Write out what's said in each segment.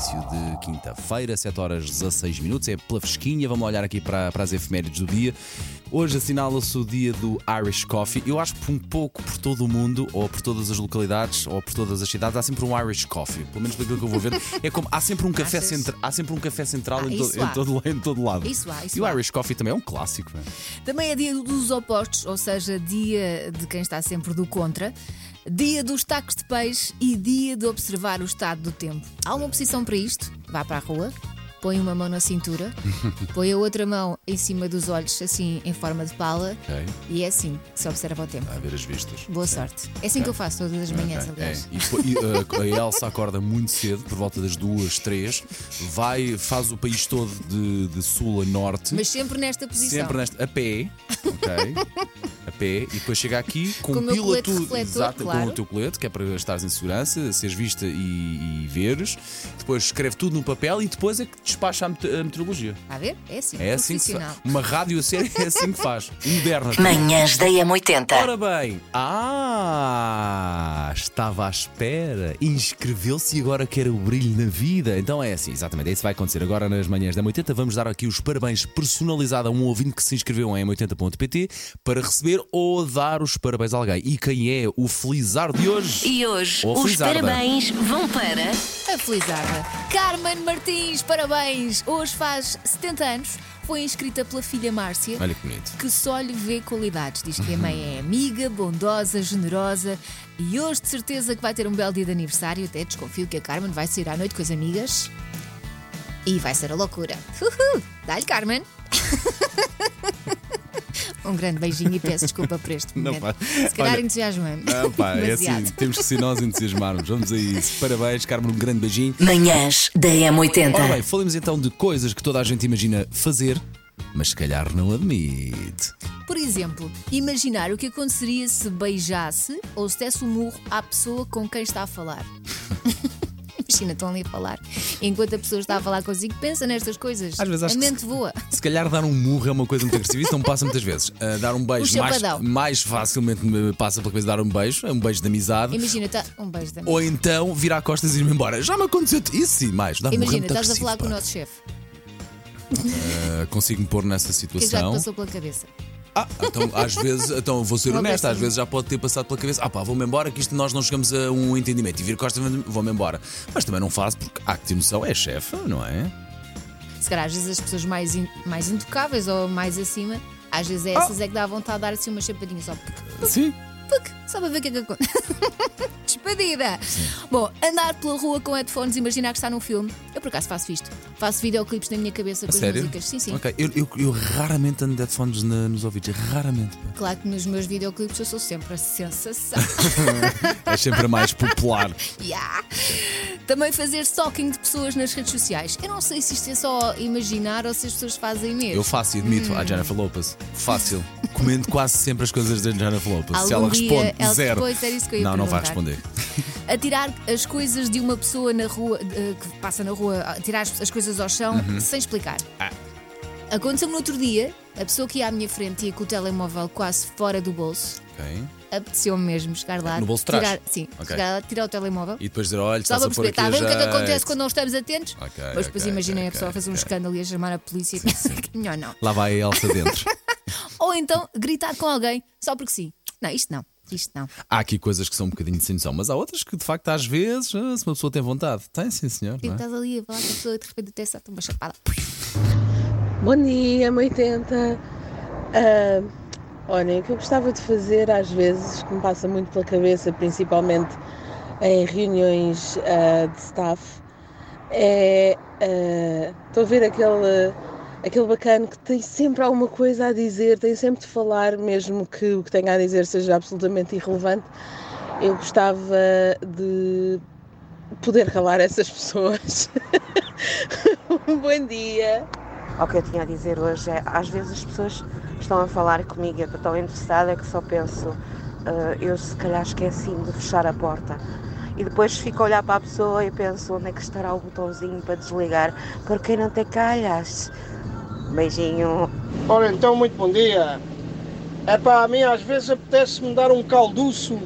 Início de quinta-feira, 7 horas 16 minutos. É pela fresquinha. Vamos olhar aqui para, para as efemérides do dia. Hoje assinala-se o dia do Irish Coffee. Eu acho que um pouco por todo o mundo, ou por todas as localidades, ou por todas as cidades, há sempre um Irish Coffee. Pelo menos daquilo que eu vou ver. É como há sempre um café, Achas? centra, há sempre um café central Ah, em, to- em todo, em todo lado. Isso há, isso e o há. Irish Coffee também é um clássico. é? Também é dia dos opostos, ou seja, dia de quem está sempre do contra, dia dos tacos de peixe e dia de observar o estado do tempo. Há uma posição para isto? Vá para a rua, põe uma mão na cintura, põe a outra mão em cima dos olhos, assim em forma de pala, Ok. e é assim que se observa o tempo. A ver as vistas. Boa sorte. É assim que eu faço todas as manhãs, Ok, aliás. é. E e, uh, a Elsa acorda muito cedo, por volta das duas, três, vai, faz o país todo de, de sul a norte, Mas sempre nesta posição. sempre nesta, a pé, ok? A pé, e depois chega aqui, Com compila colete tudo refletor, exato, com claro. o teu colete, que é para estares em segurança, seres vista e, e veres, depois escreve tudo no papel e depois é que despacha a, mete- a meteorologia. Está a ver? É assim, É assim que se faz. Uma rádio a série é assim que faz. Moderna. Manhãs da M80. Ora bem, ah, estava à espera, inscreveu-se e agora quer o brilho na vida. Então é assim, exatamente, é isso que vai acontecer agora nas manhãs da 80. Vamos dar aqui os parabéns personalizados a um ouvinte que se inscreveu em 80.pt para receber ou dar os parabéns a alguém. E quem é o felizar de hoje? E hoje, Ou os Felizarda. parabéns vão para. A Felizarda. Carmen Martins, parabéns! Hoje faz 70 anos, foi inscrita pela filha Márcia. Olha que bonito. que só lhe vê qualidades. Diz que a mãe é amiga, bondosa, generosa e hoje de certeza que vai ter um belo dia de aniversário. Até desconfio que a Carmen vai sair à noite com as amigas e vai ser a loucura. Uhul. Dá-lhe, Carmen! um grande beijinho e peço desculpa por este Não momento. faz. Se calhar Olha- entusiasmo-me. Ah, pá, é assim, temos que ser nós entusiasmarmos. Vamos a isso. Parabéns, Carmen, um grande beijinho. Manhãs da Ora M80. bem, falemos então de coisas que toda a gente imagina fazer, mas se calhar não admite. Por exemplo, imaginar o que aconteceria se beijasse ou se desse um murro à pessoa com quem está a falar. Imagina, estão ali a falar. Enquanto a pessoa está a falar consigo, pensa nestas coisas. Às vezes acho a mente voa. Se calhar dar um murro é uma coisa muito agressiva, isso não me passa muitas vezes. Ah, dar um beijo mais, mais facilmente me passa pela cabeça dar um beijo, é um beijo de amizade. Imagina, tá... um beijo da Ou então virar costas e ir-me embora. Já me aconteceu isso sim, mais. É Imagina, estás a falar com o pá. nosso chefe. Ah, Consigo-me pôr nessa O que é que já te situação. passou pela cabeça? Ah, então às vezes, então vou ser Uma honesto, às vezes já pode ter passado pela cabeça, ah pá, vou-me embora, que isto nós não chegamos a um entendimento. E vir costas, vou-me embora. Mas também não faço, porque há que ter noção, é chefe, não é? Se calhar às vezes as pessoas mais, in- mais intocáveis ou mais acima, às vezes é essas é que dá vontade de dar assim uma chapadinha só. Sim. Puc, só para ver o que é que acontece. Despedida! Bom, andar pela rua com headphones, imaginar que está num filme. Eu por acaso faço isto. Faço videoclipes na minha cabeça com as Sério? músicas. Sim, sim. Ok, eu, eu, eu raramente ando de headphones na- nos ouvidos, raramente. pá. Claro que nos meus videoclipes eu sou sempre a sensação. É sempre a mais popular. Yeah. Também fazer stalking de pessoas nas redes sociais. Eu não sei se isto é só imaginar ou se as pessoas fazem mesmo. Eu faço e admito à Jennifer Lopez. Fácil. Comendo quase sempre as coisas da Jennifer Lopez. se Algum ela dia responde ela- zero. Pois, era isso que eu ia não, não vai perguntar. responder. Atirar as coisas de uma pessoa na rua, eh, que passa na rua, a tirar as as coisas ao chão Uhum. sem explicar. Ah. Aconteceu-me no outro dia, a pessoa que ia à minha frente ia com o telemóvel quase fora do bolso. Ok. Apeteceu-me mesmo chegar lá. No bolso de trás? Tirar, sim, Ok. chegar lá, tirar o telemóvel. E depois dizer, olha, estás a pôr aqui está a ver o que é que acontece quando não estamos atentos? Ok, Mas depois ok, imaginem a ok, pessoa fazer um escândalo e a chamar a polícia e pensar que melhor não. Lá vai a Elsa dentro. Ou então gritar com alguém só porque sim. Não, isto não. Isto não. há aqui coisas que são um bocadinho de sem noção, mas há outras que de facto às vezes, ah, se uma pessoa tem vontade, tem sim senhor. Tipo, não é? estás ali a falar com a pessoa e de repente até está uma chapada. Bom dia, 80. Ah, olhem, o que eu gostava de fazer às vezes, que me passa muito pela cabeça, principalmente em reuniões ah, de staff, é. ah, Estou a ver aquele, aquele bacana que tem sempre alguma coisa a dizer, tem sempre de falar, mesmo que o que tenha a dizer seja absolutamente irrelevante. Eu gostava de poder calar essas pessoas. um bom dia. O que eu tinha a dizer hoje é, às vezes as pessoas estão a falar comigo eu estou tão interessada que só penso, "Ah, eu se calhar esqueci-me de fechar a porta. E depois fico a olhar para a pessoa e penso onde é que estará o botãozinho para desligar, porque não te calhas. Beijinho. Ora então, muito bom dia. É para a mim às vezes apetece-me dar um calduço,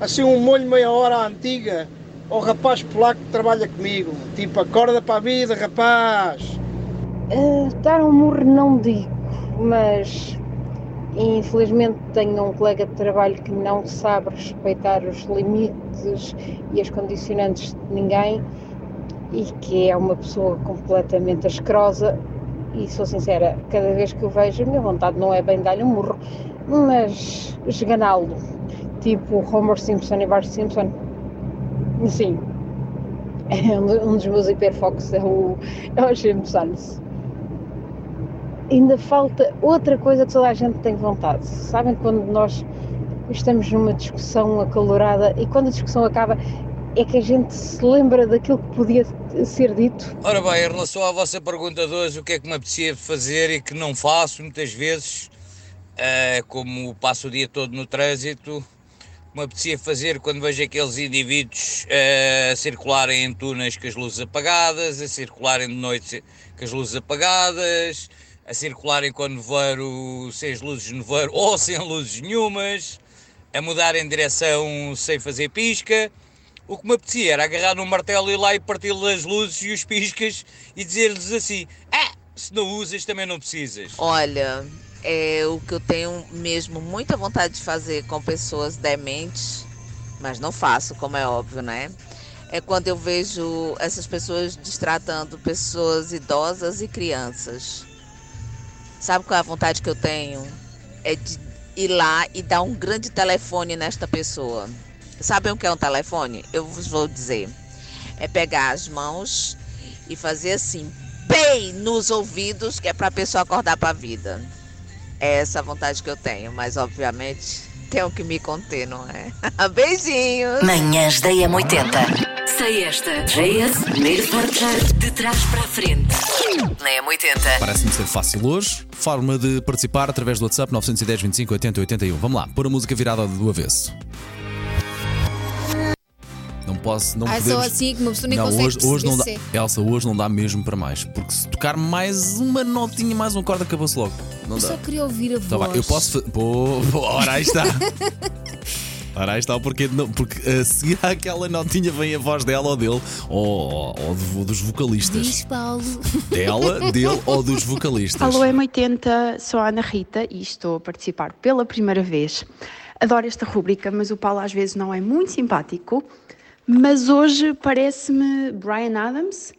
assim um molho meia hora à antiga, ao rapaz polaco que trabalha comigo. Tipo, acorda para a vida, rapaz! Uh, dar um murro não digo, mas infelizmente tenho um colega de trabalho que não sabe respeitar os limites e as condicionantes de ninguém e que é uma pessoa completamente asquerosa e sou sincera, cada vez que o vejo a minha vontade não é bem dar-lhe um murro, mas esganá-lo, tipo Homer Simpson e Bart Simpson, sim, é um dos meus hiperfocos é o, é o Simpsons. Ainda falta outra coisa que toda a gente tem vontade. Sabem quando nós estamos numa discussão acalorada e quando a discussão acaba é que a gente se lembra daquilo que podia ser dito? Ora bem, em relação à vossa pergunta de hoje, o que é que me apetecia fazer e que não faço muitas vezes, uh, como passo o dia todo no trânsito, me apetecia fazer quando vejo aqueles indivíduos uh, a circularem em túneis com as luzes apagadas, a circularem de noite com as luzes apagadas, a circularem com nevoeiro sem as luzes de nevoeiro ou sem luzes nenhumas, a mudarem de direção sem fazer pisca o que me apetecia era agarrar num martelo e ir lá e partir-lhe as luzes e os piscas e dizer-lhes assim: Ah, se não usas, também não precisas. Olha, é o que eu tenho mesmo muita vontade de fazer com pessoas dementes, mas não faço, como é óbvio, né? É quando eu vejo essas pessoas destratando pessoas idosas e crianças. Sabe qual é a vontade que eu tenho? É de ir lá e dar um grande telefone nesta pessoa. Sabem o que é um telefone? Eu vos vou dizer. É pegar as mãos e fazer assim, bem nos ouvidos, que é para a pessoa acordar para a vida. É essa a vontade que eu tenho, mas obviamente tenho que me conter, não é? Beijinhos! Manhãs da M80. Sei esta. JS, primeiro portar de trás para a frente. Na M80. Parece-me ser fácil hoje. Forma de participar através do WhatsApp 910 25 80 81. Vamos lá, pôr a música virada do avesso posso. Não ah, podemos... só assim que uma pessoa nem não, consegue hoje, hoje não dá, ser. Elsa, hoje não dá mesmo para mais. Porque se tocar mais uma notinha, mais um acorde, acabou-se logo. Não eu dá. só queria ouvir a Tá voz. bem, eu posso. Pô, pô, ora aí está. Ora, aí está o porquê de não, porque a seguir àquela notinha vem a voz dela ou dele, ou, ou do- dos vocalistas. Diz Paulo. Dela, dele ou dos vocalistas. Alô M80, sou a Ana Rita e estou a participar pela primeira vez. Adoro esta rúbrica, mas o Paulo às vezes não é muito simpático. Mas hoje parece-me Brian Adams.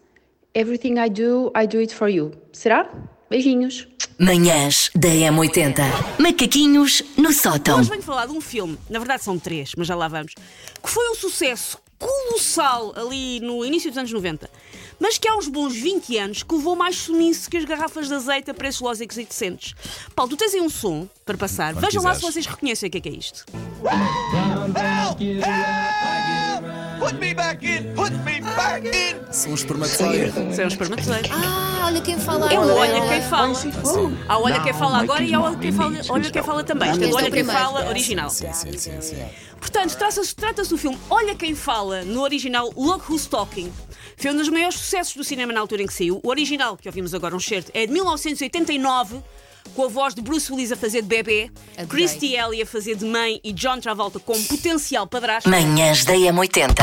Everything I do, I do it for you. Será? Beijinhos. Manhãs da M80. Macaquinhos no sótão. Hoje venho falar de um filme, na verdade são três, mas já lá vamos, que foi um sucesso colossal ali no início dos anos 90, mas que há uns bons 20 anos que levou mais sumiço que as garrafas de azeite a preços lógicos e decentes. Paulo, tu tens aí um som para passar. Quando Vejam lá se quiseres. vocês reconhecem o que é, que é isto. Put me back in! Put me back in! São os espermatozoides. São os espermatozoides. Ah, olha quem fala É o agora. Olha Quem Fala. Há o Olha Quem Fala agora e há o Olha Quem Fala, olha quem fala também. Isto é do o Olha Quem. Fala original. Sim, sim, sim, sim. Portanto, trata-se trata do filme Olha Quem Fala, no original Look Who's Talking. Foi um dos maiores sucessos do cinema na altura em que saiu. O original, que ouvimos agora um certo, é de 1989, com a voz de Bruce Willis a fazer de bebê, Adorei. Christy Alley a fazer de mãe e John Travolta como potencial padrasto. Manhãs da M80.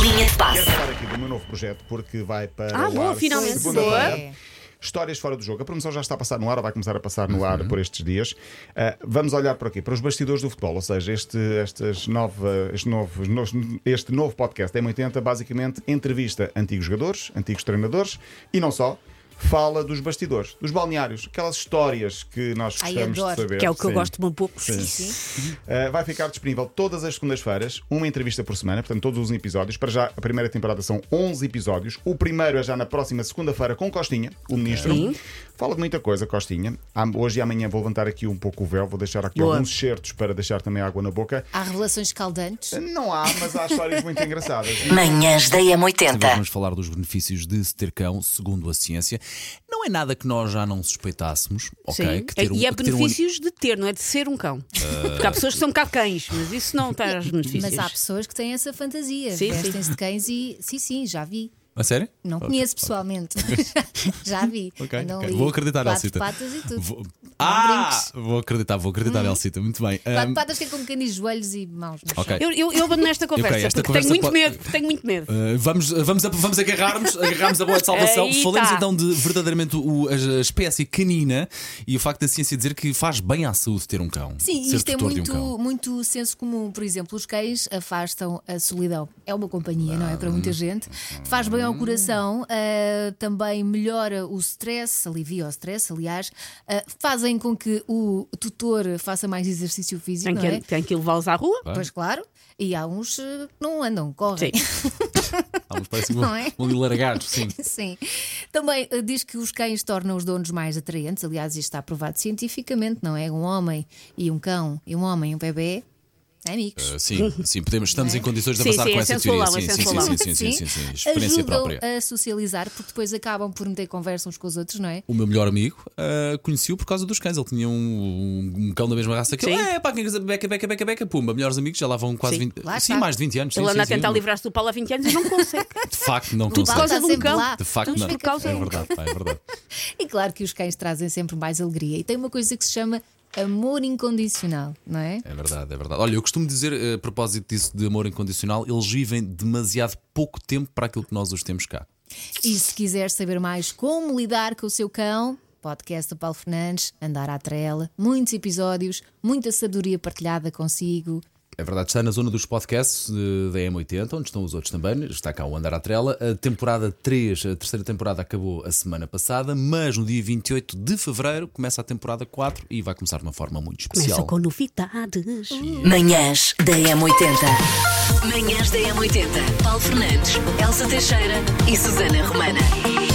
Linha de passe. Quero falar aqui do meu novo projeto porque vai para Ah, o boa, ar finalmente. Boa. Histórias fora do jogo. A promoção já está a passar no ar, ou vai começar a passar no Uhum. ar por estes dias. Ah, vamos olhar para aqui, para os bastidores do futebol, ou seja, este, estas nova, este, novo, no- este novo podcast M80 basicamente entrevista antigos jogadores, antigos treinadores e não só. Fala dos bastidores, dos balneários, aquelas histórias que nós Ai, gostamos adoro. de saber. Que é o que eu Sim. gosto um pouco. Sim. Sim. Uh, vai ficar disponível todas as segundas-feiras, uma entrevista por semana, portanto, todos os episódios. Para já, a primeira temporada são 11 episódios. O primeiro é já na próxima segunda-feira com Costinha, o ministro. Fala de muita coisa, Costinha. Hoje e amanhã vou levantar aqui um pouco o véu, vou deixar aqui Boa. alguns certos para deixar também água na boca. Há revelações escaldantes. Não há, mas há histórias muito engraçadas. Manhãs da Hoje M80. vamos falar dos benefícios de se ter cão, segundo a ciência. Não é nada que nós já não suspeitássemos, ok? Sim. Que ter um- e é que ter um- benefícios de ter, não é de ser um cão. Porque há pessoas que são cá cães, mas isso não está aos benefícios. Mas há pessoas que têm essa fantasia. Sim, sim. Vestem-se de cães e. Sim, sim, já vi. A sério? Não Ok. conheço pessoalmente, mas já vi. Ok, Andam ok. ali Vou acreditar, quatro Elsita. patas e tudo. Vou- Ah! Vou acreditar, vou acreditar, Elsita. Muito bem. Quatro Ahm, patas que é com pequenos joelhos e mãos. no Ok. chão. Eu, eu, eu abandono esta conversa Ok, esta porque tenho conversa muito pode- medo. Tenho muito medo. Uh, vamos, vamos, vamos agarrar-nos agarrarmos a bola de salvação. Aí Falemos tá. então de verdadeiramente o- a, espécie canina e o facto da ciência dizer que faz bem à saúde ter um cão. Sim, ser isto é de um muito, muito senso comum. Por exemplo, os cães afastam a solidão. É uma companhia, não é? Para muita gente. Faz bem ao coração, ah, também melhora o stress, alivia o stress, aliás. Ah, fazem com que o tutor faça mais exercício físico, Tem não que, é? tem que levá-los à rua. Pois claro. E há uns eh, que não andam, correm. Há uns parece que Não vão, é? ali largados, sim. Sim. Também eh, diz que os cães tornam os donos mais atraentes. Aliás, isto está provado cientificamente, não é? Um homem e um cão e um homem e um bebê, amigos. Uh, sim, sim, podemos, estamos é? em condições de Sim, avançar sim, com é essa teoria. é Sim, sim, sim, sim, sim, sim, sim, sim. Experiência Ajudam própria. a socializar porque depois acabam por meter conversa uns com os outros, não é? O meu melhor amigo uh, conheci-o por causa dos cães. Ele tinha um, um- cão da mesma raça que ele. Sim. É, pá, quem beca, beca, beca, beca, pumba. Melhores amigos, já lá vão quase Sim. 20 Lá Sim, está. mais de 20 anos. Sim, Ele anda sim, a tentar sim. livrar-se do Paulo há 20 anos e não consegue. De facto, não Tudo por causa de um cão. lá. De facto, não. É verdade, pá, é verdade. E claro que os cães trazem sempre mais alegria. E tem uma coisa que se chama amor incondicional, não é? É verdade, é verdade. Olha, eu costumo dizer, eh, a propósito disso de amor incondicional, eles vivem demasiado pouco tempo para aquilo que nós os temos cá. E se quiser saber mais como lidar com o seu cão, podcast do Paulo Fernandes, andar à trela, muitos episódios, muita sabedoria partilhada consigo. É verdade, está na zona dos podcasts da M80, onde estão os outros também. Está cá o Andar à Trela. A temporada 3, a terceira temporada, acabou a semana passada, mas no dia 28 de fevereiro começa a temporada 4 e vai começar de uma forma muito Começa especial. com novidades. Manhãs da M80. Manhãs da M80. Paulo Fernandes, Elsa Teixeira e Susana Romana.